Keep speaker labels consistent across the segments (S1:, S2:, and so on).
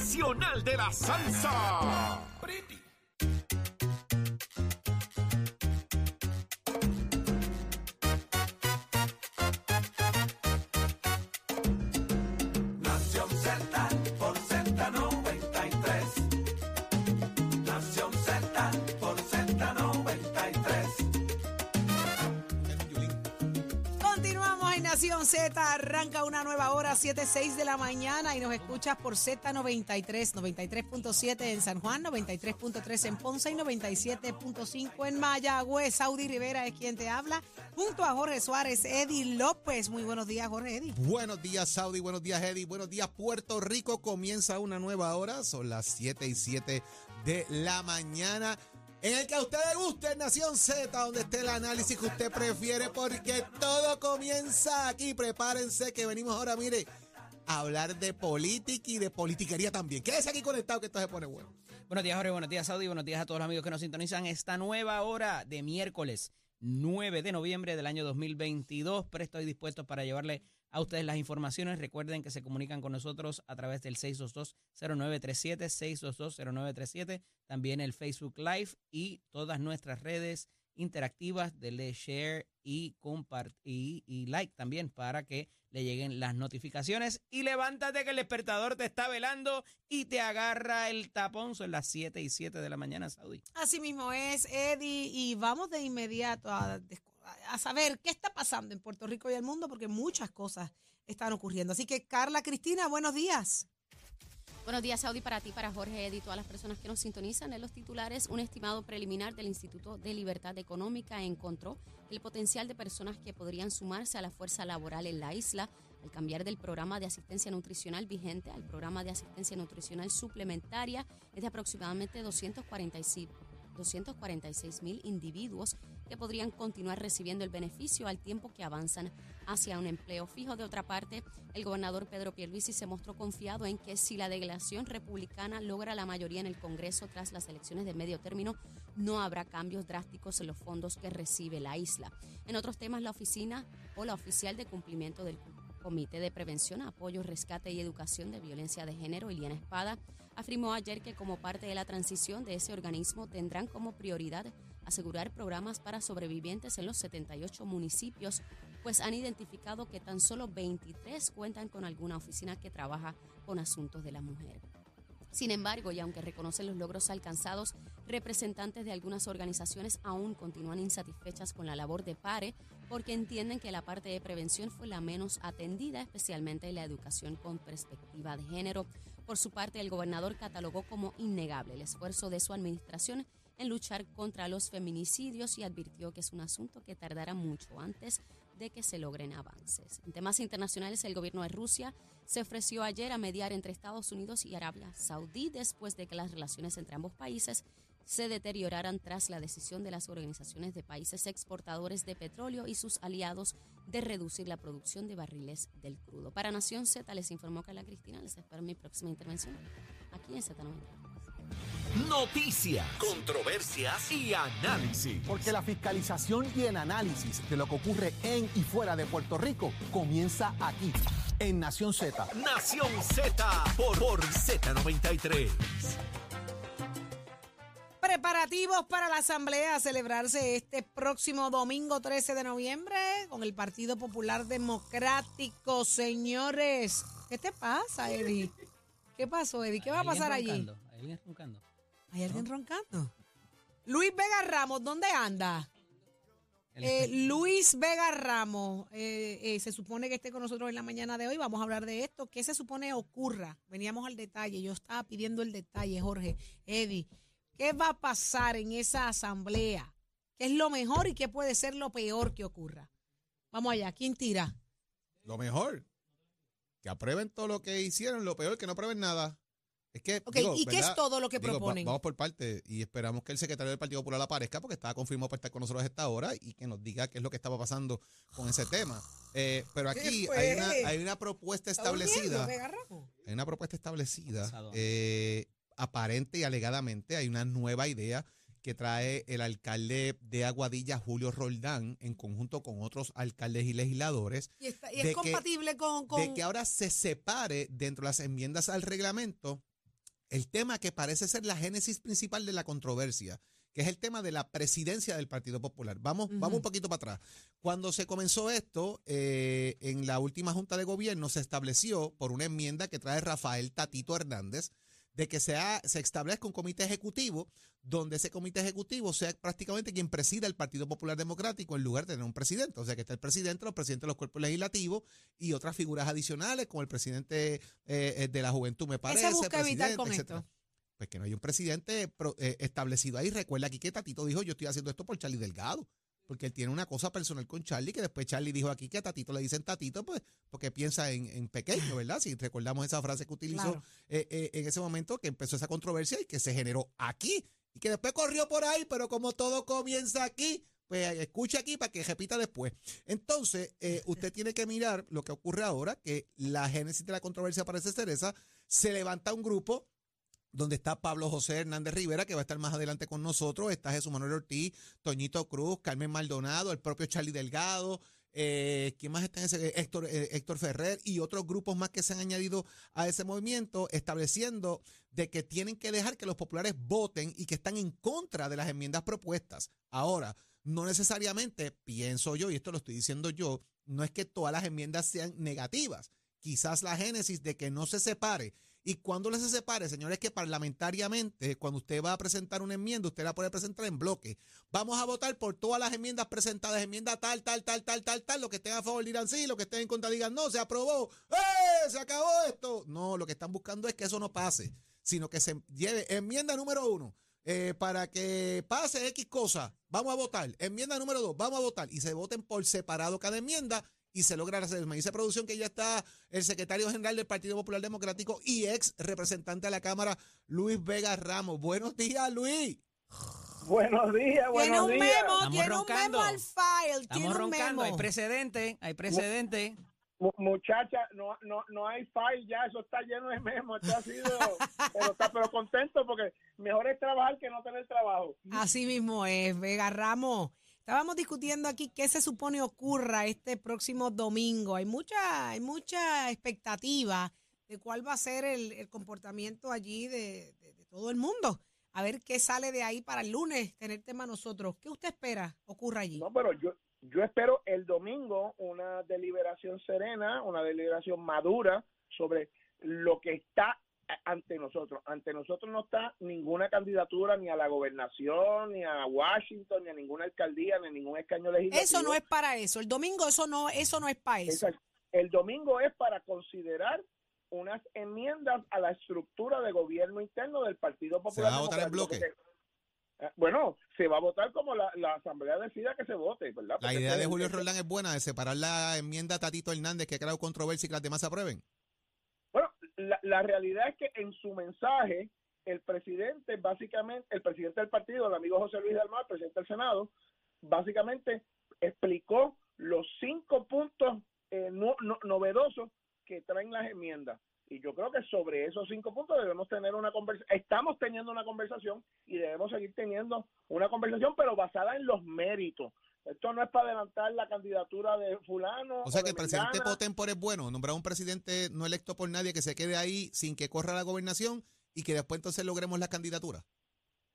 S1: nacional de la salsa.
S2: Nación Z por Z93. Nación Z por Z93.
S3: Continuamos en Nación Z, arranca una nueva hora, 7.06 de la mañana y nos escuchas por Z93, 93.7 en San Juan, 93.3 en Ponce y 97.5 en Mayagüez. Saudi Rivera es quien te habla, junto a Jorge Suárez, Eddie López. Muy buenos días, Jorge Eddie.
S4: Buenos días, Saudi. Buenos días, Eddie. Buenos días, Puerto Rico. Comienza una nueva hora. Son las 7 y 7 de la mañana. En el que a usted le guste Nación Z, donde esté el análisis que usted prefiere, porque todo comienza aquí. Prepárense que venimos ahora, mire, a hablar de política y de politiquería también. Quédese aquí conectado que esto se pone bueno.
S5: Buenos días, Jorge. Buenos días, Saudi. Buenos días a todos los amigos que nos sintonizan esta nueva hora de miércoles 9 de noviembre del año 2022. Presto y dispuesto para llevarle a ustedes las informaciones. Recuerden que se comunican con nosotros a través del 622-0937, 622-0937, también el Facebook Live y todas nuestras redes interactivas. Dele share y compartir y, like también para que le lleguen las notificaciones. Y levántate que el despertador te está velando y te agarra el tapón. Son las 7 y 7 de la mañana, Saudi.
S3: Así mismo es, Eddie, y vamos de inmediato a, a saber qué está pasando en Puerto Rico y el mundo, porque muchas cosas están ocurriendo. Así que, Carla Cristina, buenos días.
S6: Buenos días, Saudi, para ti, para Jorge Eddy y todas las personas que nos sintonizan. En los titulares, un estimado preliminar del Instituto de Libertad Económica encontró el potencial de personas que podrían sumarse a la fuerza laboral en la isla al cambiar del programa de asistencia nutricional vigente al programa de asistencia nutricional suplementaria es de aproximadamente 246 246 mil individuos que podrían continuar recibiendo el beneficio al tiempo que avanzan hacia un empleo fijo. De otra parte, el gobernador Pedro Pierluisi se mostró confiado en que si la delegación republicana logra la mayoría en el Congreso tras las elecciones de medio término, no habrá cambios drásticos en los fondos que recibe la isla. En otros temas, la oficina o la oficial de cumplimiento del Comité de Prevención, Apoyo, Rescate y Educación de Violencia de Género, Iliana Espada, afirmó ayer que como parte de la transición de ese organismo tendrán como prioridad asegurar programas para sobrevivientes en los 78 municipios, pues han identificado que tan solo 23 cuentan con alguna oficina que trabaja con asuntos de la mujer. Sin embargo, y aunque reconocen los logros alcanzados, representantes de algunas organizaciones aún continúan insatisfechas con la labor de PARE porque entienden que la parte de prevención fue la menos atendida, especialmente la educación con perspectiva de género. Por su parte, el gobernador catalogó como innegable el esfuerzo de su administración en luchar contra los feminicidios y advirtió que es un asunto que tardará mucho antes de que se logren avances. En temas internacionales, el gobierno de Rusia se ofreció ayer a mediar entre Estados Unidos y Arabia Saudí después de que las relaciones entre ambos países se deterioraran tras la decisión de las organizaciones de países exportadores de petróleo y sus aliados de reducir la producción de barriles del crudo. Para Nación Z les informó Carla Cristina. Les espero en mi próxima intervención aquí en Z90.
S1: Noticias, controversias y análisis.
S7: Porque la fiscalización y el análisis de lo que ocurre en y fuera de Puerto Rico comienza aquí, en Nación Z.
S1: Nación Z por, por Z93.
S3: Preparativos para la asamblea a celebrarse este próximo domingo 13 de noviembre con el Partido Popular Democrático, señores. ¿Qué te pasa, Eddie? ¿Qué pasó, Eddie? ¿Qué va a pasar allí?
S5: Hay alguien roncando.
S3: ¿Hay alguien roncando? Luis Vega Ramos, ¿dónde anda? Eh, Luis Vega Ramos, eh, eh, se supone que esté con nosotros en la mañana de hoy. Vamos a hablar de esto. ¿Qué se supone ocurra? Veníamos al detalle. Yo estaba pidiendo el detalle, Jorge, Eddie. ¿Qué va a pasar en esa asamblea? ¿Qué es lo mejor y qué puede ser lo peor que ocurra? Vamos allá. ¿Quién tira?
S4: Lo mejor, que aprueben todo lo que hicieron. Lo peor, que no aprueben nada. Es que.
S3: Ok,
S4: digo,
S3: ¿y qué es todo lo que
S4: Digo, va-
S3: proponen?
S4: vamos por parte y esperamos que el secretario del Partido Popular aparezca porque estaba confirmado para estar con nosotros a esta hora y que nos diga qué es lo que estaba pasando con ese tema. Eh, pero
S3: ¿Qué
S4: aquí hay una, hay una propuesta
S3: ¿Está durmiendo,
S4: establecida. Hay una propuesta establecida, eh, aparente y alegadamente hay una nueva idea que trae el alcalde de Aguadilla, Julio Roldán, en conjunto con otros alcaldes y legisladores,
S3: ¿Y, está- y es
S4: que-
S3: compatible con, con-
S4: de que ahora se separe dentro de las enmiendas al reglamento el tema que parece ser la génesis principal de la controversia, que es el tema de la presidencia del Partido Popular. Vamos, vamos un poquito para atrás. Cuando se comenzó esto, eh, en la última Junta de Gobierno se estableció por una enmienda que trae Rafael Tatito Hernández, de que sea, se establezca un comité ejecutivo, donde ese comité ejecutivo sea prácticamente quien presida el Partido Popular Democrático en lugar de tener un presidente. O sea, que está el presidente, los presidentes de los cuerpos legislativos y otras figuras adicionales, como el presidente eh, eh, de la juventud, me parece.
S3: ¿Qué se busca evitar con
S4: etcétera.
S3: esto?
S4: Pues que no hay un presidente eh, establecido ahí. Recuerda aquí que Tatito dijo, yo estoy haciendo esto por Charlie Delgado. Porque él tiene una cosa personal con Charlie, que después Charlie dijo aquí que a Tatito le dicen Tatito, pues porque piensa en, en pequeño, ¿verdad? Si recordamos esa frase que utilizó
S3: Claro.
S4: eh, eh, en ese momento, que empezó esa controversia y que se generó aquí. Y que después corrió por ahí, pero como todo comienza aquí, pues escuche aquí para que repita después. Entonces, eh, usted tiene que mirar lo que ocurre ahora, que la génesis de la controversia parece ser esa. Se levanta un grupo donde está Pablo José Hernández Rivera, que va a estar más adelante con nosotros, está Jesús Manuel Ortiz, Toñito Cruz, Carmen Maldonado, el propio Charlie Delgado, eh, ¿quién más está en ese? Héctor, eh, Héctor Ferrer y otros grupos más que se han añadido a ese movimiento, estableciendo de que tienen que dejar que los populares voten y que están en contra de las enmiendas propuestas. Ahora, no necesariamente, pienso yo, y esto lo estoy diciendo yo, no es que todas las enmiendas sean negativas. Quizás la génesis de que no se separe y cuando se separe, señores, que parlamentariamente, cuando usted va a presentar una enmienda, usted la puede presentar en bloque. Vamos a votar por todas las enmiendas presentadas, enmienda tal, tal, tal, tal, tal, tal. Los que estén a favor dirán sí, los que estén en contra digan no, se aprobó. ¡Eh! Se acabó esto. No, lo que están buscando es que eso no pase, sino que se lleve enmienda número uno. eh, para que pase X cosa, vamos a votar. Enmienda número dos, vamos a votar. Y se voten por separado cada enmienda y se logra hacer. Me dice producción que ya está el secretario general del Partido Popular Democrático y ex representante a la Cámara, Luis Vega Ramos. Buenos días, Luis.
S8: Buenos días,
S3: Tiene
S8: buenos
S3: un
S8: días.
S3: memo,
S5: Estamos
S3: tiene
S5: roncando.
S3: un memo al file, tiene un
S5: roncando, hay
S3: memo.
S5: precedente, hay precedente.
S8: Mu- Muchacha, no, no, no hay file ya, eso está lleno de memos, esto ha sido, pero, está, pero contento porque mejor es trabajar que no tener trabajo.
S3: Así mismo es, Vega Ramos. Estábamos discutiendo aquí qué se supone ocurra este próximo domingo. Hay mucha, hay mucha expectativa de cuál va a ser el, comportamiento allí de, todo el mundo. A ver qué sale de ahí para el lunes, tener tema nosotros. ¿Qué usted espera ocurra allí?
S8: No, pero yo, yo espero el domingo una deliberación serena, una deliberación madura sobre lo que está ante nosotros. Ante nosotros no está ninguna candidatura ni a la gobernación, ni a Washington, ni a ninguna alcaldía, ni a ningún escaño legislativo.
S3: Eso no es para eso. El domingo eso no, eso no es para eso.
S8: Exacto. El domingo es para considerar unas enmiendas a la estructura de gobierno interno del Partido Popular.
S4: va a votar en bloque?
S8: porque, eh, bueno, se va a votar como la, la Asamblea decida que se vote, ¿verdad?
S4: La idea de Julio Roldán es buena, de separar la enmienda a Tatito Hernández que ha creado controversia y que las demás se aprueben.
S8: La, la realidad es que en su mensaje, el presidente, básicamente, el presidente del partido, el amigo José Luis Dalmar, presidente del Senado, básicamente explicó los cinco puntos eh, no- no- novedosos que traen las enmiendas. Y yo creo que sobre esos cinco puntos debemos tener una conversación. Estamos teniendo una conversación y debemos seguir teniendo una conversación, pero basada en los méritos. Esto no es para adelantar la candidatura de fulano.
S4: O sea que el presidente
S8: mengana.
S4: Potempor es bueno, nombrar un presidente no electo por nadie que se quede ahí sin que corra la gobernación y que después entonces logremos la candidatura.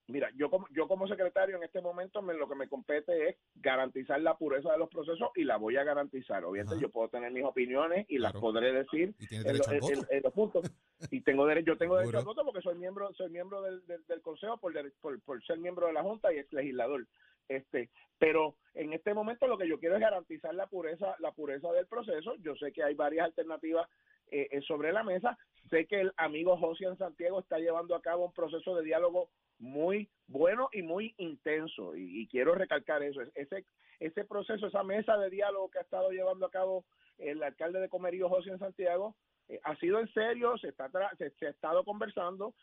S8: Mira, yo como, yo como secretario en este momento me- lo que me compete es garantizar la pureza de los procesos y la voy a garantizar. Obviamente
S4: Ajá.
S8: yo puedo tener mis opiniones y las podré decir
S4: Y tiene
S8: en,
S4: derecho
S8: lo- en- en- los puntos. Y tengo derecho, yo tengo derecho al voto porque soy miembro, soy miembro del, del, del consejo por, por, por ser miembro de la junta y ex legislador. Este, pero en este momento lo que yo quiero es garantizar la pureza, la pureza del proceso. Yo sé que hay varias alternativas eh, eh, sobre la mesa. Sé que el amigo José Santiago está llevando a cabo un proceso de diálogo muy bueno y muy intenso y, y quiero recalcar eso ese ese proceso esa mesa de diálogo que ha estado llevando a cabo el alcalde de Comerío José en Santiago eh, ha sido en serio se está tra- se, se ha estado conversando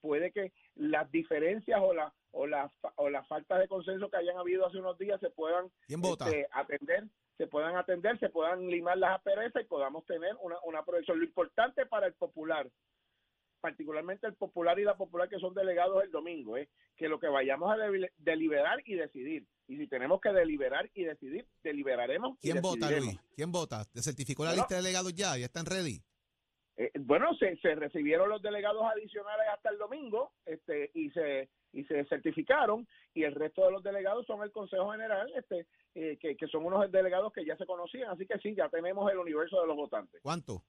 S8: puede que las diferencias o la o la o las faltas de consenso que hayan habido hace unos días se puedan este, atender se puedan atender se puedan limar las asperezas y podamos tener una una progresión lo importante para el popular particularmente el popular y la popular que son delegados el domingo, es que lo que vayamos a deli- deliberar y decidir. Y si tenemos que deliberar y decidir, deliberaremos. y
S4: ¿Quién vota. Luis? ¿Quién vota? ¿Te certificó la
S8: Bueno.
S4: lista de delegados ya? ¿Ya están ready?
S8: Eh, bueno, se, se recibieron los delegados adicionales hasta el domingo este, y se y se certificaron y el resto de los delegados son el Consejo General, este, eh, que, que son unos delegados que ya se conocían, así que sí, ya tenemos el universo de los votantes.
S4: ¿Cuánto?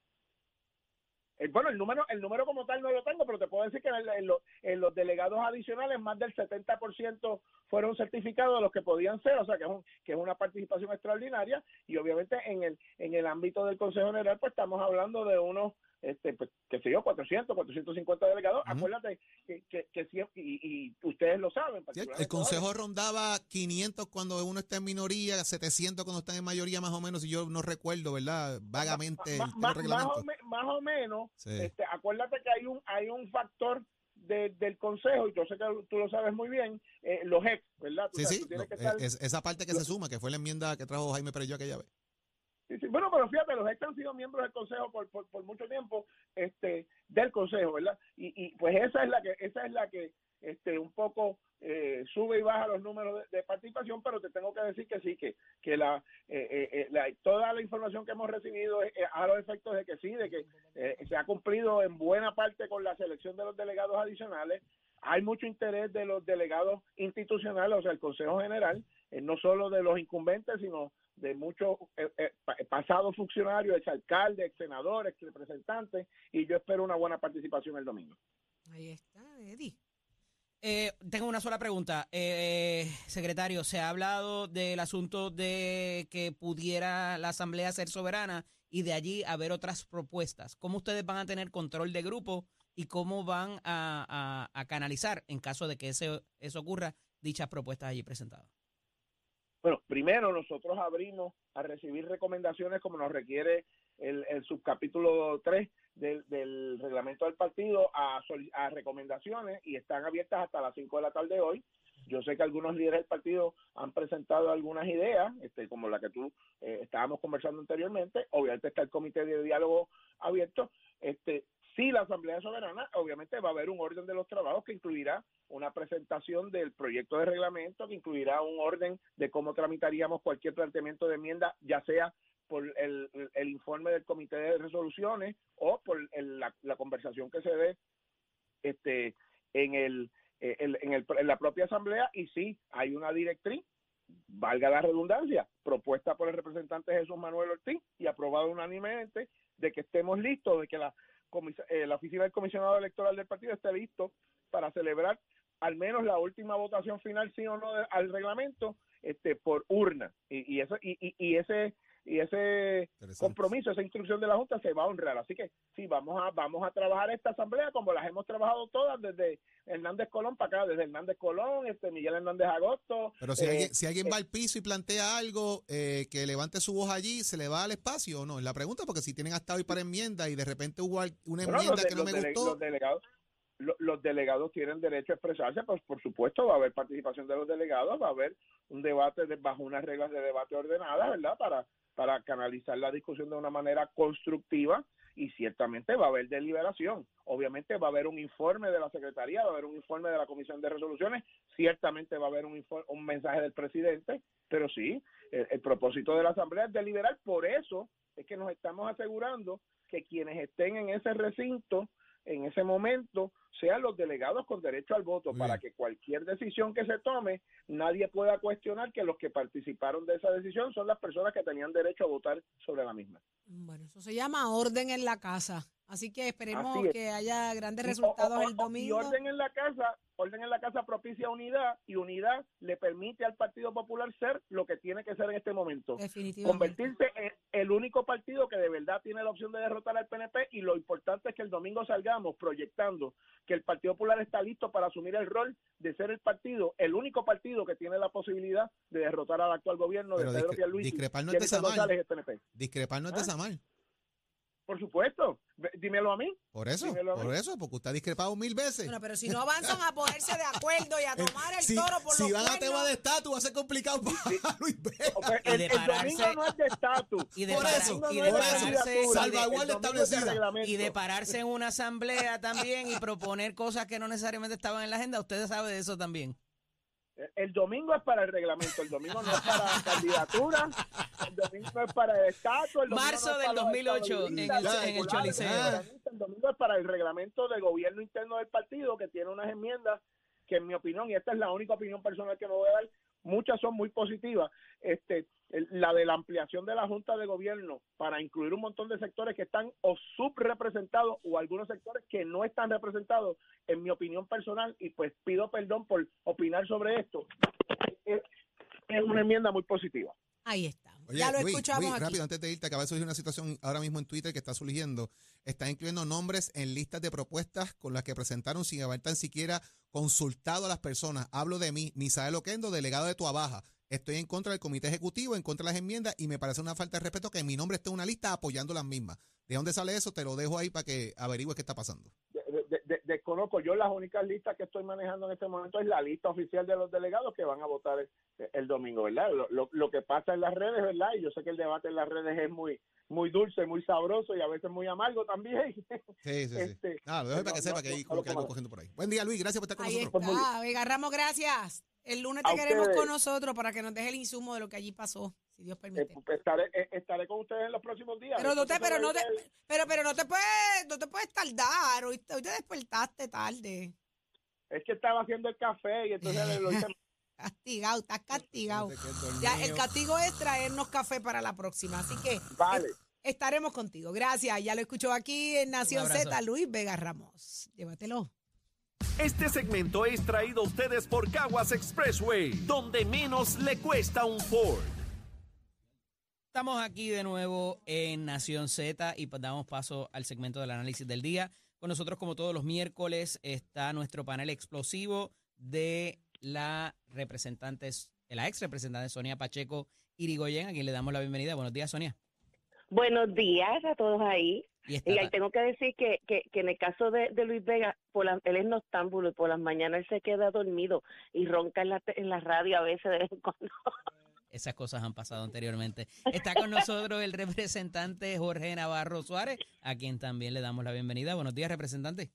S8: Eh, bueno, el número el número como tal no lo tengo, pero te puedo decir que en, el- en lo- en los delegados adicionales más del 70% fueron certificados de los que podían ser, o sea que es, un- que es una participación extraordinaria y obviamente en el en el ámbito del Consejo General pues estamos hablando de unos este pues, qué sé yo 400 450 delegados
S4: Ujú.
S8: acuérdate que, que, que siempre y, y ustedes lo saben
S4: Sí, el- consejo rondaba 500 cuando uno está en minoría, 700 cuando está en mayoría, más o menos, y yo no recuerdo, ¿verdad? Vagamente el, el
S8: más, o, me- más o menos
S4: Sí.
S8: este, acuérdate que hay un hay un factor de- del consejo y yo sé que tú lo sabes muy bien eh, los ex verdad Tú
S4: Sí,
S8: sabes,
S4: sí,
S8: tú que estar-
S4: es- esa parte que se suma, que fue la enmienda que trajo Jaime Perello aquella vez.
S8: Bueno, pero fíjate, los ex han sido miembros del consejo por, por, mucho tiempo, este, del consejo, ¿verdad? Y, y pues esa es la que, esa es la que, este, un poco eh, sube y baja los números de, participación, pero te tengo que decir que sí, que, que la, eh, eh, eh, la- toda la información que hemos recibido eh, a los efectos de que sí, de que eh, se ha cumplido en buena parte con la selección de los delegados adicionales. Hay mucho interés de los delegados institucionales, o sea, el Consejo General, no solo de los incumbentes, sino de muchos eh, eh, pa- pasados funcionarios, ex alcaldes, ex senadores, ex representantes, y yo espero una buena participación el domingo.
S3: Ahí está, Eddie.
S5: Eh, tengo una sola pregunta. Eh, secretario, se ha hablado del asunto de que pudiera la Asamblea ser soberana y de allí haber otras propuestas. ¿Cómo ustedes van a tener control de grupo y cómo van a, a- canalizar, en caso de que ese- eso ocurra, dichas propuestas allí presentadas?
S8: Bueno, primero nosotros abrimos a recibir recomendaciones como nos requiere el, el subcapítulo 3 del, del reglamento del partido a, a recomendaciones y están abiertas hasta las 5 de la tarde hoy. Yo sé que algunos líderes del partido han presentado algunas ideas, este, como la que tú eh, estábamos conversando anteriormente. Obviamente está el comité de diálogo abierto. Este, si la Asamblea soberana, obviamente va a haber un orden de los trabajos que incluirá una presentación del proyecto de reglamento, que incluirá un orden de cómo tramitaríamos cualquier planteamiento de enmienda, ya sea por el, el- informe del comité de resoluciones o por el- la, la conversación que se dé este, en, el, eh, en, el- en la propia asamblea. Y sí hay una directriz valga la redundancia, propuesta por el representante Jesús Manuel Ortiz y aprobada unánimemente de que estemos listos, de que la, la oficina del comisionado electoral del partido esté listo para celebrar al menos la última votación final, sí o no, de- al reglamento, este, por urna. Y, y, eso, y- y ese y ese compromiso, esa instrucción de la Junta se va a honrar. Así que sí, vamos a vamos a trabajar esta asamblea como las hemos trabajado todas desde Hernández Colón para acá, desde Hernández Colón, este Miguel Hernández Agosto.
S4: Pero si,
S8: eh,
S4: alguien, si alguien va al piso y plantea algo, eh, que levante su voz allí, ¿se le va al espacio o no? Es la pregunta, porque si tienen hasta hoy para enmienda y de repente hubo una enmienda
S8: de-
S4: que no me
S8: dele-
S4: gustó,
S8: Los delegados, lo- los delegados tienen derecho a expresarse, pues por supuesto va a haber participación de los delegados, va a haber un debate de- bajo unas reglas de debate ordenadas, ¿verdad? Para, para canalizar la discusión de una manera constructiva y ciertamente va a haber deliberación. Obviamente va a haber un informe de la Secretaría, va a haber un informe de la Comisión de Resoluciones, ciertamente va a haber un, infor- un mensaje del presidente, pero sí, el propósito de la Asamblea es deliberar, por eso es que nos estamos asegurando que quienes estén en ese recinto en ese momento sean los delegados con derecho al voto
S4: Muy
S8: para
S4: bien.
S8: que cualquier decisión que se tome nadie pueda cuestionar que los que participaron de esa decisión son las personas que tenían derecho a votar sobre la misma.
S3: Bueno, eso se llama orden en la casa. Así que esperemos
S8: Así es.
S3: que haya grandes resultados
S8: o- o-
S3: el domingo.
S8: Y orden en la casa, orden en la casa propicia unidad y unidad le permite al Partido Popular ser lo que tiene que ser en este momento.
S3: Definitivamente.
S8: convertirse en el único partido que de verdad tiene la opción de derrotar al PNP y lo importante es que el domingo salgamos proyectando que el Partido Popular está listo para asumir el rol de ser el partido, el único partido que tiene la posibilidad de derrotar al actual gobierno
S4: Pero
S8: de Pedro
S4: discre-
S8: Pierluisi.
S4: discrepar no es.
S8: González y el PNP.
S4: discrepar no es
S8: ¿Ah?
S4: desamar.
S8: Por supuesto, dímelo a mí.
S4: Por eso,
S8: Dímelo
S4: por eso, porque usted ha discrepado mil veces.
S3: Bueno, pero si no avanzan a ponerse de acuerdo y a tomar el
S4: si,
S3: toro por
S4: si
S3: los
S4: van a tema de estatus, va a ser complicado para Luis Vega.
S8: Ok,
S5: Y
S8: el,
S5: de
S8: el
S5: pararse-
S8: domingo no es de estatus.
S5: y de
S4: Por eso,
S8: no
S5: de pararse- y de-
S4: Salvaguarda
S8: es
S5: y pararse en una asamblea también y proponer cosas que no necesariamente estaban en la agenda. Ustedes saben de eso también.
S8: El domingo es para el reglamento, el domingo no es para candidatura, el domingo no es para el estatus. el domingo
S5: Marzo
S8: no
S5: del
S8: para los
S5: 2008 en el- en el Choliseo.
S8: El domingo es para el reglamento del gobierno interno del partido que tiene unas enmiendas que en mi opinión, y esta es la única opinión personal que me voy a dar, muchas son muy positivas. Este, la de la ampliación de la Junta de Gobierno para incluir un montón de sectores que están o subrepresentados o algunos sectores que no están representados, en mi opinión personal, y pues pido perdón por opinar sobre esto, es, es una enmienda muy positiva.
S3: Ahí está.
S4: Oye,
S3: ya lo
S4: Luis,
S3: escuchamos
S4: Luis,
S3: aquí.
S4: rápido, antes de irte, acaba de surgir una situación ahora mismo en Twitter que está surgiendo. Está incluyendo nombres en listas de propuestas con las que presentaron sin haber tan siquiera consultado a las personas. Hablo de mí, Misael Oquendo, delegado de Tuabaja. Estoy en contra del comité ejecutivo, en contra de las enmiendas y me parece una falta de respeto que mi nombre esté en una lista apoyando las mismas. ¿De dónde sale eso? Te lo dejo ahí para que averigües qué está pasando.
S8: De- de- de- desconozco. Yo las únicas listas que estoy manejando en este momento es la lista oficial de los delegados que van a votar el, el domingo, ¿verdad? Lo, lo, lo que pasa en las redes, ¿verdad? Y yo sé que el debate en las redes es muy muy dulce, muy sabroso y a veces muy amargo también.
S4: Sí, sí, sí.
S8: Este,
S4: Ah, lo dejo para
S8: no,
S4: que sepa
S8: no,
S4: que hay
S8: no,
S4: como
S8: no
S4: que
S8: lo
S4: algo cogiendo por ahí. Buen día, Luis. Gracias por estar con
S3: Ahí
S4: nosotros.
S3: está. Vega Ramos, gracias. El lunes te
S8: A
S3: queremos
S8: ustedes.
S3: con nosotros para que nos deje el insumo de lo que allí pasó, si Dios
S8: Eh,
S3: permite.
S8: estaré, eh, estaré con ustedes en los próximos días.
S3: Pero no te, pero no te, pero, pero no te puedes, no te puedes tardar. Hoy, hoy te despertaste tarde.
S8: Es que estaba haciendo el café y entonces lo hice
S3: Castigado, estás castigado. Ya, el castigo es traernos café para la próxima. Así que
S8: Vale.
S3: es- estaremos contigo. Gracias. Ya lo escuchó aquí en Nación. Z, Luis Vega Ramos. Llévatelo.
S1: Este segmento es traído a ustedes por Caguas Expressway, donde menos le cuesta un Ford.
S5: Estamos aquí de nuevo en Nación Z y pues damos paso al segmento del análisis del día. Con nosotros, como todos los miércoles, está nuestro panel explosivo de la representante, la ex representante Sonia Pacheco Irigoyen, a quien le damos la bienvenida. Buenos días, Sonia.
S9: Buenos días a todos ahí.
S5: Y
S9: Y ahí tengo que decir que, que, que en el caso de, de Luis Vega, por la- él es noctámbulo y por las mañanas él se queda dormido y ronca en la, en la radio a veces de vez en cuando.
S5: Esas cosas han pasado anteriormente. Está con nosotros el representante Jorge Navarro Suárez, a quien también le damos la bienvenida. Buenos días, representante.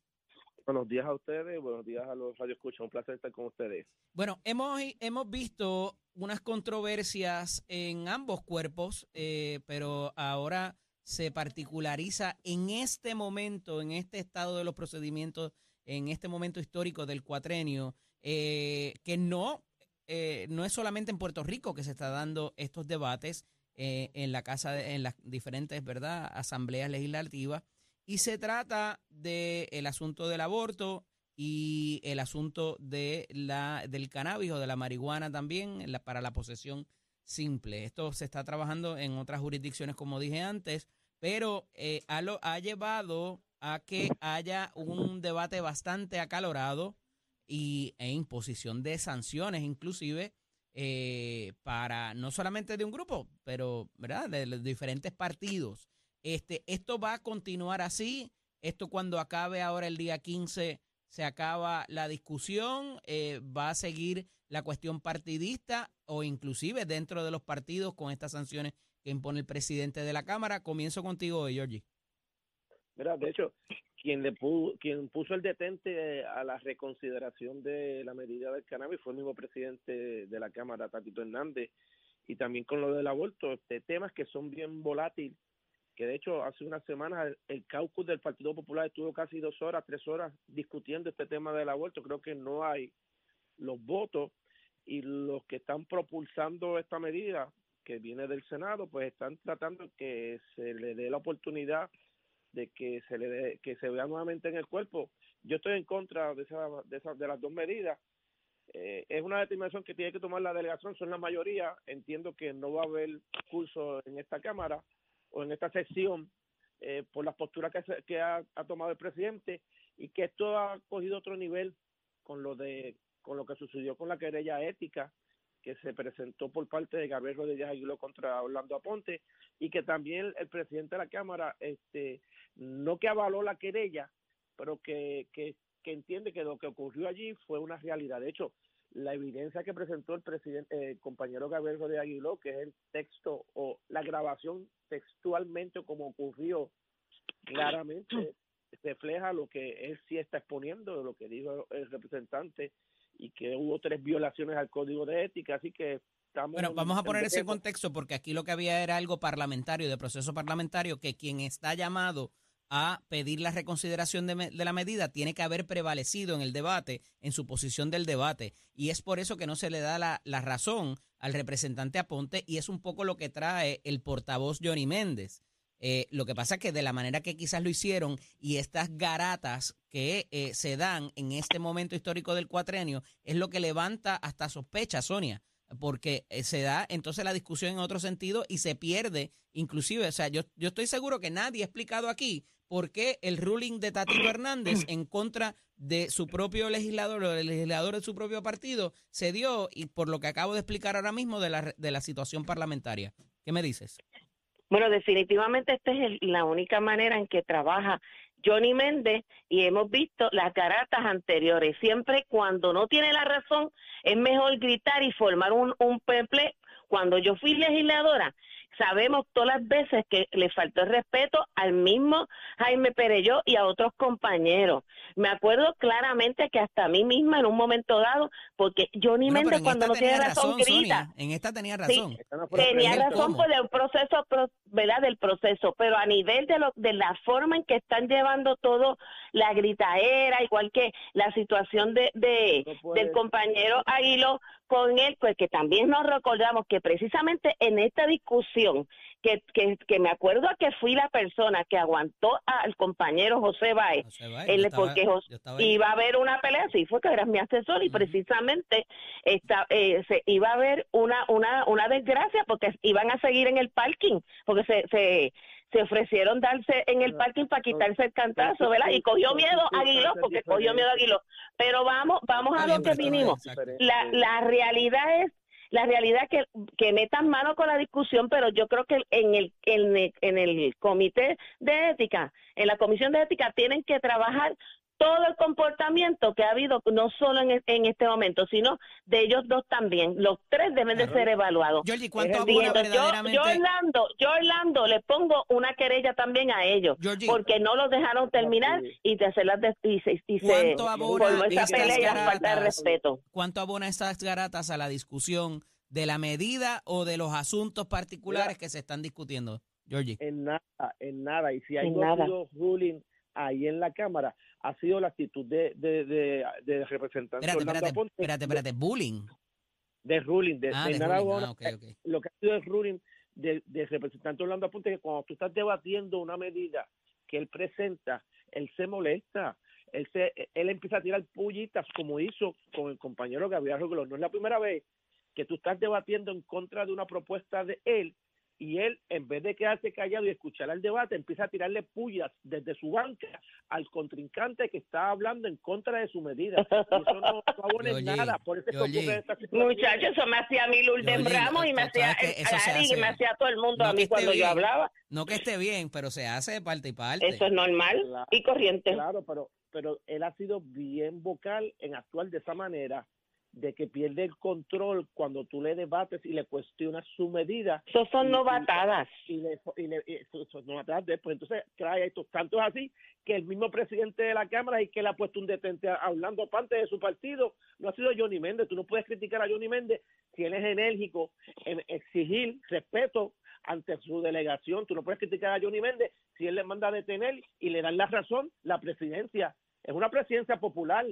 S10: Buenos días a ustedes, buenos días a los Radio Escucha, un placer estar con ustedes.
S5: Bueno, hemos, hemos visto unas controversias en ambos cuerpos, eh, pero ahora se particulariza en este momento, en este estado de los procedimientos, en este momento histórico del cuatrenio, eh, que no, eh, no es solamente en Puerto Rico que se está dando estos debates eh, en la casa, de- en las diferentes, ¿verdad?, asambleas legislativas, y se trata del el asunto del aborto y el asunto de la, del cannabis o de la marihuana también para la posesión simple. Esto se está trabajando en otras jurisdicciones, como dije antes, pero eh, lo- ha llevado a que haya un debate bastante acalorado y, e imposición de sanciones inclusive eh, para no solamente de un grupo, pero ¿verdad? de los diferentes partidos. Este, esto va a continuar así. Esto cuando acabe ahora el día 15 se acaba la discusión, eh, va a seguir la cuestión partidista o inclusive dentro de los partidos con estas sanciones que impone el presidente de la Cámara. Comienzo contigo, Georgie.
S10: Mira, de hecho, quien le pu- quien puso el detente a la reconsideración de la medida del cannabis fue el mismo presidente de la Cámara, Tatito Hernández, y también con lo del aborto, este, temas que son bien volátiles, que de hecho hace unas semanas el, el caucus del Partido Popular estuvo casi dos horas, tres horas discutiendo este tema del aborto. Creo que no hay los votos y los que están propulsando esta medida que viene del Senado, pues están tratando que se le dé la oportunidad de que se le dé- que se vea nuevamente en el cuerpo. Yo estoy en contra de esa, de, esas de las dos medidas. Eh, es una determinación que tiene que tomar la delegación, son la mayoría. Entiendo que no va a haber curso en esta Cámara o en esta sesión eh, por las posturas que, que ha, ha tomado el presidente y que esto ha cogido otro nivel con lo de con lo que sucedió con la querella ética que se presentó por parte de Gabriel Rodríguez Aguiló contra Orlando Aponte y que también el presidente de la Cámara, este, no que avaló la querella, pero que, que, que entiende que lo que ocurrió allí fue una realidad. De hecho, la evidencia que presentó el presidente, el compañero Gabriel Rodríguez Aguiló, que es el texto o la grabación textualmente como ocurrió, claramente refleja lo que él sí está exponiendo, lo que dijo el representante y que hubo tres violaciones al código de ética, así que estamos...
S5: Bueno, vamos a poner ese contexto porque aquí lo que había era algo parlamentario, de proceso parlamentario, que quien está llamado a pedir la reconsideración de, la medida tiene que haber prevalecido en el debate, en su posición del debate. Y es por eso que no se le da la, la razón al representante Aponte y es un poco lo que trae el portavoz Johnny Méndez. Eh, lo que pasa es que de la manera que quizás lo hicieron y estas garatas que eh, se dan en este momento histórico del cuatrenio es lo que levanta hasta sospecha, Sonia, porque eh, se da entonces la discusión en otro sentido y se pierde, inclusive, o sea, yo, yo estoy seguro que nadie ha explicado aquí por qué el ruling de Tatito Hernández en contra de su propio legislador o del legislador de su propio partido se dio y por lo que acabo de explicar ahora mismo de la, de la situación parlamentaria. ¿Qué me dices?
S9: Bueno, definitivamente esta es la única manera en que trabaja Johnny Méndez y hemos visto las garatas anteriores. Siempre cuando no tiene la razón es mejor gritar y formar un, un peple. Cuando yo fui legisladora, sabemos todas las veces que le faltó el respeto al mismo Jaime Pereyó y a otros compañeros. Me acuerdo claramente que hasta a mí misma en un momento dado, porque Johnny
S5: Bueno,
S9: Méndez cuando no tiene
S5: tenía
S9: razón,
S5: razón,
S9: grita.
S5: Sonia. En esta tenía
S9: Sí.
S5: razón.
S10: No
S9: Tenía razón
S5: cómo.
S9: por el proceso, pro- ¿verdad? Del proceso, pero a nivel de lo, de la forma en que están llevando todo, la gritaera, igual que la situación de, de
S10: No
S9: del compañero Aguilo con él, pues que también nos recordamos que precisamente en esta discusión, que, que, que me acuerdo que fui la persona que aguantó al compañero José Báez,
S5: José Báez,
S9: él
S5: estaba-
S9: porque Jos-
S5: yo estaba ahí.
S9: iba a haber una pelea, sí fue que eras mi asesor y precisamente esta, eh, se iba a haber una, una, una desgracia porque iban a seguir en el parking, porque se, se, se ofrecieron darse en el
S10: No,
S9: parking para quitarse el cantazo, ¿verdad? Y cogió miedo Aguiló,
S10: circunstancias
S9: porque cogió miedo Aguiló. Pero vamos, vamos a lo que vinimos. La, la realidad es la realidad que, que metan mano con la discusión, pero yo creo que en el, en el, en el comité de ética, en la comisión de ética, tienen que trabajar todo el comportamiento que ha habido, no solo en, en este momento, sino de ellos dos también. Los tres deben de
S5: Claro.
S9: ser evaluados.
S5: Georgie, ¿cuánto abona
S9: diciendo, yo,
S5: verdaderamente?
S9: yo Orlando, yo Orlando le pongo una querella también a ellos,
S5: Georgie,
S9: porque no los dejaron terminar y de hacer las de- y se, y se
S5: ¿Cuánto abona
S9: formó esa
S5: estas
S9: pelea y la falta de respeto.
S5: ¿Cuánto abona estas garatas a la discusión de la medida o de los asuntos particulares que se están discutiendo? Georgie.
S10: en nada, en nada. Y si hay
S9: En
S10: no
S9: nada.
S10: ha sido ruling ahí en la Cámara, ha sido la actitud de, de, de, de representante
S5: Espérate, espérate,
S10: Aponte
S5: espérate, espérate. Bullying.
S10: de ruling, de,
S5: Ah,
S10: de
S5: ruling. Ah,
S10: lo que ha sido el ruling de, de representante Orlando Aponte, que cuando tú estás debatiendo una medida que él presenta, él se molesta. Él, se, él empieza a tirar pullitas como hizo con el compañero Gabriel Roglón. No es la primera vez que tú estás debatiendo en contra de una propuesta de él y él, en vez de quedarse callado y escuchar el debate, empieza a tirarle pullas desde su banca al contrincante que está hablando en contra de su medida. Y eso no,
S5: Georgie,
S10: nada. Por eso ocurre esta situación.
S9: Muchachos, eso me hacía a mí Lourdes Ramos y me hacía Ari y me hacía a todo el mundo
S5: No
S9: a mí cuando yo
S5: bien.
S9: hablaba.
S5: No que esté bien, pero se hace de parte y parte.
S9: Eso es normal
S10: Claro,
S9: y corriente.
S10: Claro, pero, pero él ha sido bien vocal en actuar de esa manera, de que pierde el control cuando tú le debates y le cuestionas su medida.
S9: Eso son
S10: Y-
S9: novatadas.
S10: Y le, y le y eso- eso no atrás de- pues entonces trae estos tantos así que el mismo presidente de la Cámara y que le ha puesto un detente a- hablando parte de su partido no ha sido Johnny Méndez. Tú no puedes criticar a Johnny Méndez si él es enérgico en exigir respeto ante su delegación. Tú no puedes criticar a Johnny Méndez si él le manda a detener y le dan la razón la presidencia. Es una presidencia popular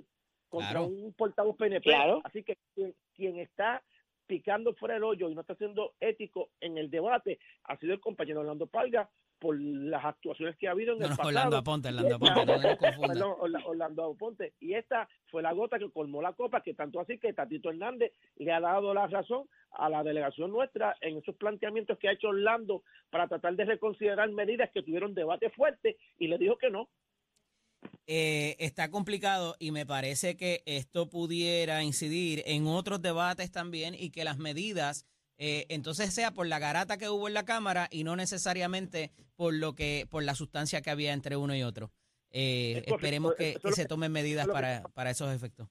S10: contra
S5: Claro.
S10: un portavoz PNP.
S9: Claro.
S10: Así que quien, quien está picando fuera el hoyo y no está siendo ético en el debate ha sido el compañero Orlando Palga por las actuaciones que ha habido en
S5: No,
S10: el
S5: no,
S10: pasado.
S5: Orlando Aponte, Orlando Aponte, no nos confunda.
S10: Perdón, Orla- Orlando Aponte. Y esta fue la gota que colmó la copa, que tanto así que Tatito Hernández le ha dado la razón a la delegación nuestra en esos planteamientos que ha hecho Orlando para tratar de reconsiderar medidas que tuvieron debate fuerte y le dijo que no.
S5: Eh, está complicado y me parece que esto pudiera incidir en otros debates también y que las medidas eh, entonces sea por la garata que hubo en la cámara y no necesariamente por lo que por la sustancia que había entre uno y otro. Eh, esperemos que, se tomen medidas para, para esos efectos.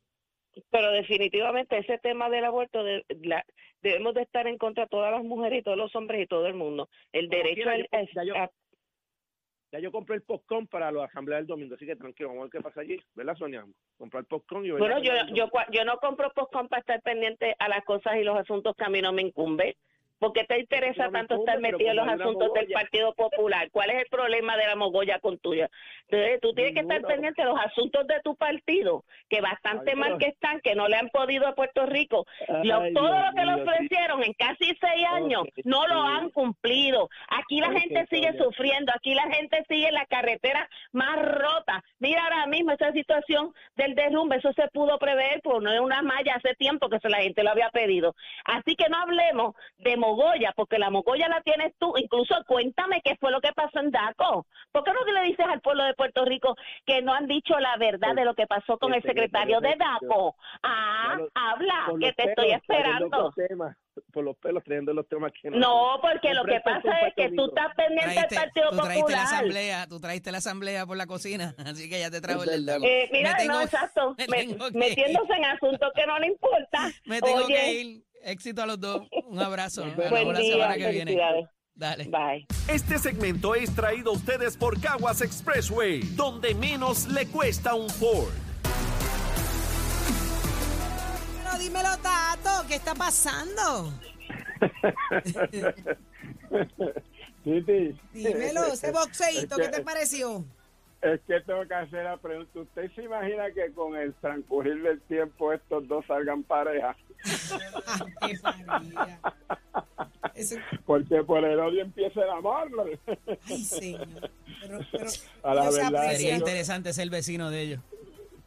S9: Pero definitivamente ese tema del aborto de- la- debemos de estar en contra de todas las mujeres y todos los hombres y todo el mundo. El derecho
S10: quiera,
S9: al-
S10: yo- ya yo-
S9: a-
S10: Ya yo compré el postcón para la asamblea del domingo, así que tranquilo, vamos a ver qué pasa allí, ¿verdad, Sonia? Comprar el postcón y
S9: Bueno, yo, yo, yo no compro postcom para estar pendiente a las cosas y los asuntos que a mí no me incumben. ¿Por qué te interesa
S10: No
S9: tanto
S10: incumbe,
S9: estar metido en los asuntos del. Partido Popular? ¿Cuál es el problema de la mogolla con tuya? Entonces, tú tienes que estar pendiente de los asuntos de tu partido, que bastante
S10: Ay,
S9: mal que están, que no le han podido a Puerto Rico. Lo- todo
S10: Dios
S9: lo que le
S10: sí.
S9: ofrecieron en casi seis años no lo han cumplido. Aquí la gente sigue sufriendo, aquí la gente sigue en la carretera más rota. Mira ahora mismo esa situación del derrumbe, eso se pudo prever, por no una malla hace tiempo que se la gente lo había pedido. Así que no hablemos de Mogoya, porque la Mogoya la tienes tú. Incluso cuéntame qué fue lo que pasó en Daco. ¿Por qué no le dices al pueblo de Puerto Rico que no han dicho la verdad de lo que pasó con
S10: el
S9: secretario de Daco? Ah, habla, que te estoy esperando.
S10: Por los pelos trayendo los temas que
S9: No, porque lo que pasa es que tú estás pendiente del Partido
S5: tú traíste la
S9: Popular.
S5: asamblea, tú traíste la asamblea por la cocina, así que ya te trajo el.
S9: Eh, mira,
S5: Me tengo-
S9: no, exacto.
S5: me
S9: Me-
S5: tengo que
S9: metiéndose en asuntos que no le importa.
S5: Me tengo
S9: Oye,
S5: que ir. Éxito a los dos. Un abrazo.
S9: Buen
S5: la
S9: día,
S5: semana que viene.
S9: felicidades.
S5: Dale.
S9: Bye.
S1: Este segmento es traído a ustedes por Caguas Expressway, donde menos le cuesta un Ford.
S3: Pero dímelo, Tato, ¿qué está pasando?
S11: Titi,
S3: Dímelo, ese boxeito, ¿qué te pareció?
S11: es que tengo que hacer la pregunta. ¿Usted se imagina que con el transcurrir del tiempo estos dos salgan pareja?
S3: Qué
S11: Porque por el odio empieza el amor.
S3: ay, señor. Pero, pero
S11: A la verdad.
S5: Sería
S11: yo-
S5: interesante ser vecino de ellos.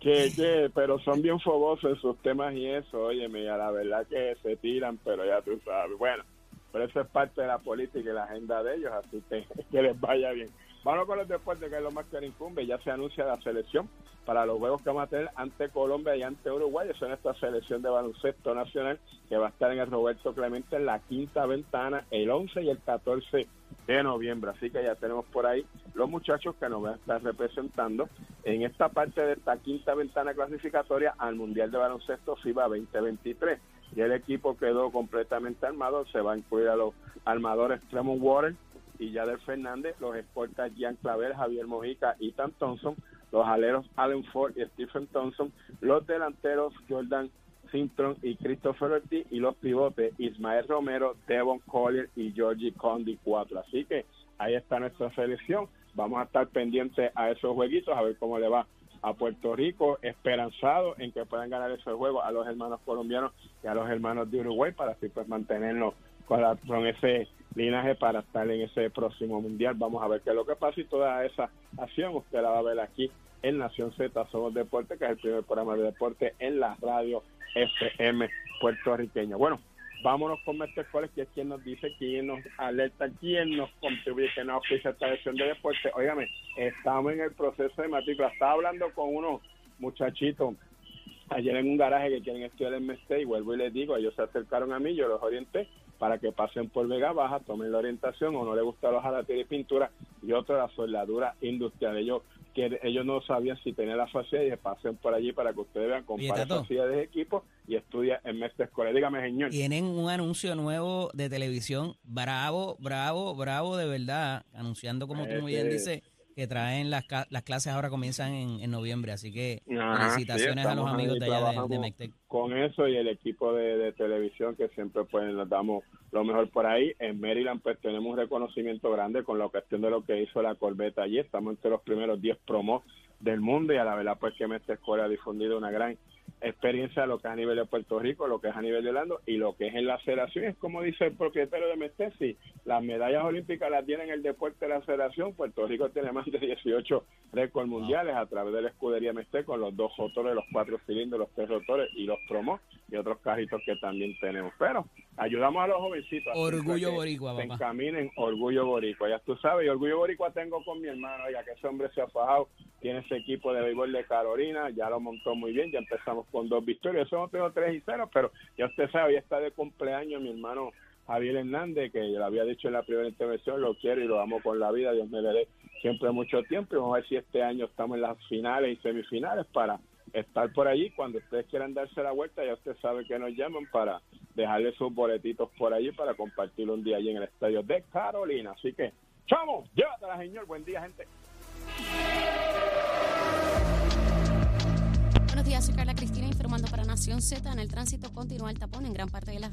S11: Que, que, pero son bien fogosos en sus temas y eso, óyeme, y a la verdad que se tiran, pero ya tú sabes. Bueno, pero eso es parte de la política y la agenda de ellos, así que que les vaya bien. Vamos con los deportes, que es lo más que incumbe. Ya se anuncia la selección para los juegos que vamos a tener ante Colombia y ante Uruguay. Eso en esta selección de baloncesto nacional que va a estar en el Roberto Clemente en la quinta ventana el 11 y el 14 de noviembre. Así que ya tenemos por ahí los muchachos que nos van a estar representando en esta parte de esta quinta ventana clasificatoria al Mundial de Baloncesto FIBA 2023. Y el equipo quedó completamente armado. Se va a incluir a los armadores Tremont Water y Yader Fernández, los escoltas Gian Clavel, Javier Mojica, Ethan Thompson, los aleros Allen Ford y Stephen Thompson, los delanteros Jordan Simpson y Christopher Ortiz y los pivotes Ismael Romero, Devon Collier y Georgie Condi 4. Así que ahí está nuestra selección. Vamos a estar pendientes a esos jueguitos, a ver cómo le va a Puerto Rico, esperanzado en que puedan ganar esos juegos a los hermanos colombianos y a los hermanos de Uruguay para así pues mantenernos con, la- con ese linaje para estar en ese próximo mundial. Vamos a ver qué es lo que pasa y toda esa acción usted la va a ver aquí en Nación Z Somos Deporte, que es el primer programa de deporte en la radio FM puertorriqueña. Bueno, vámonos con Escoles, que es quien nos dice, quien nos alerta, quien nos contribuye, que nos oficia esta lección de deporte. Óigame, estamos en el proceso de matrícula. Estaba hablando con unos muchachitos ayer en un garaje que quieren estudiar el MESTE y vuelvo y les digo, ellos se acercaron a mí, yo los orienté para que pasen por Vega Baja, tomen la orientación o no les gusta los jalatería y pintura y otro la soldadura industrial. Ellos que ellos no sabían si tenían la facilidad y pasen por allí para que ustedes vean
S5: Eh,
S11: facilidades de equipo y estudia en Mestre Escolar. Dígame, señor.
S5: Tienen un anuncio nuevo de televisión. Bravo, bravo, bravo de verdad. Anunciando, como tú muy bien
S11: Ese-
S5: dices, que traen las, las clases ahora comienzan en, en noviembre. Así que
S11: Ajá,
S5: felicitaciones
S11: sí,
S5: a los amigos de allá de, de Mectec.
S11: Con eso y el equipo de, de televisión que siempre pues nos damos lo mejor por ahí. En Maryland pues tenemos un reconocimiento grande con la cuestión de lo que hizo la Corbeta allí. Estamos entre los primeros 10 promos del mundo y a la verdad pues que Mestre Escuela ha difundido una gran experiencia lo que es a nivel de Puerto Rico, lo que es a nivel de Orlando y lo que es en la aceleración. Es como dice el propietario de Mestre, si las medallas olímpicas las tienen el deporte de la aceleración, Puerto Rico tiene más de 18 récords mundiales a través de la escudería Mestre con los dos motores, los cuatro cilindros, los tres rotores y los promos y otros carritos que también tenemos. Pero ayudamos a los jovencitos. a
S5: Orgullo boricua,
S11: se
S5: papá.
S11: encaminen, orgullo boricua. Ya tú sabes, y orgullo boricua tengo con mi hermano, oiga, que ese hombre se ha fajado, tiene ese equipo de béisbol de Carolina, ya lo montó muy bien, ya empezamos con dos victorias, eso no tengo tres y cero, pero ya usted sabe, ya está de cumpleaños mi hermano Javier Hernández, que yo lo había dicho en la primera intervención, lo quiero y lo amo con la vida, Dios me le dé siempre mucho tiempo y vamos a ver si este año estamos en las finales y semifinales para estar por allí. Cuando ustedes quieran darse la vuelta, ya usted sabe que nos llaman para dejarle sus boletitos por allí para compartir un día allí en el estadio de Carolina. Así que Chamo, llévatela, señor. Buen día, gente.
S6: Z. En el tránsito continúa el tapón en gran parte de las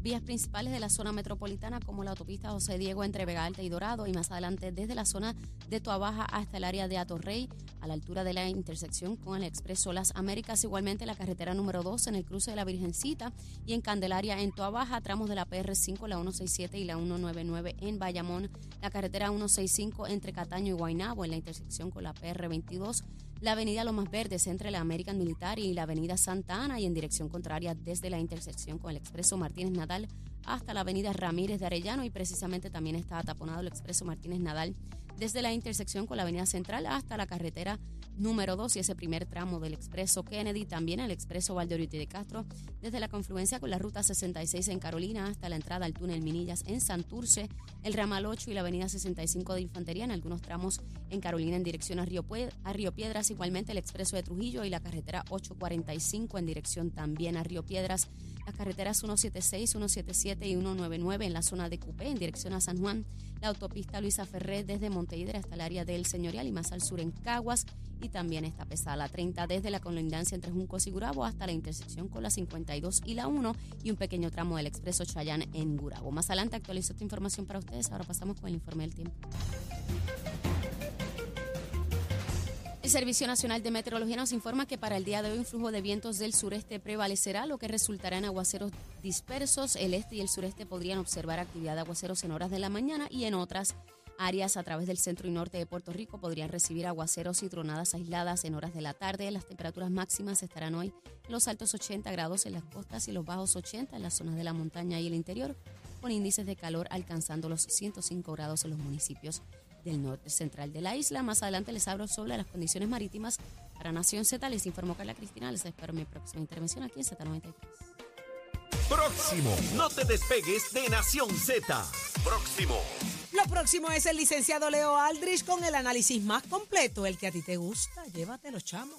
S6: vías principales de la zona metropolitana, como la autopista José Diego entre Vega Alta y Dorado, y más adelante desde la zona de Toabaja hasta el área de Atorrey, a la altura de la intersección con el Expreso Las Américas, igualmente la carretera número 2 en el cruce de la Virgencita y en Candelaria en Toabaja, tramos de la PR5, la 167 y la 199 en Bayamón, la carretera 165 entre Cataño y Guaynabo en la intersección con la PR22, la avenida Lomas Verdes entre la American Military y la avenida Santa Ana y en dirección contraria desde la intersección con el expreso Martínez Nadal hasta la avenida Ramírez de Arellano y precisamente también está taponado el expreso Martínez Nadal desde la intersección con la avenida Central hasta la carretera número 2 y ese primer tramo del expreso Kennedy, también el expreso Valdeorite de Castro, desde la confluencia con la ruta 66 en Carolina hasta la entrada al túnel Minillas en Santurce, el ramal 8 y la avenida 65 de Infantería en algunos tramos en Carolina en dirección a Río, a Río Piedras, igualmente el expreso de Trujillo y la carretera 845 en dirección también a Río Piedras, las carreteras 176, 177 y 199 en la zona de Cupé en dirección a San Juan, la autopista Luisa Ferré desde Montevideo hasta el área del Señorial y más al sur en Caguas y también está pesada la 30 desde la colindancia entre Juncos y Gurabo hasta la intersección con la 52 y la 1 y un pequeño tramo del expreso Chayán en Gurabo. Más adelante actualizo esta información para ustedes, ahora pasamos con el informe del tiempo. El Servicio Nacional de Meteorología nos informa que para el día de hoy un flujo de vientos del sureste prevalecerá, lo que resultará en aguaceros dispersos. El este y el sureste podrían observar actividad de aguaceros en horas de la mañana y en otras áreas a través del centro y norte de Puerto Rico podrían recibir aguaceros y tronadas aisladas en horas de la tarde. Las temperaturas máximas estarán hoy en los altos 80 grados en las costas y los bajos 80 en las zonas de la montaña y el interior, con índices de calor alcanzando los 105 grados en los municipios del norte central de la isla. Más adelante les hablo sobre las condiciones marítimas para Nación Z. Les informó Carla Cristina. Les espero en mi próxima intervención aquí en Z93.
S1: Próximo. No te despegues de Nación Z. Próximo.
S3: Lo próximo es el licenciado Leo Aldrich con el análisis más completo, el que a ti te gusta. Llévatelo, chamo.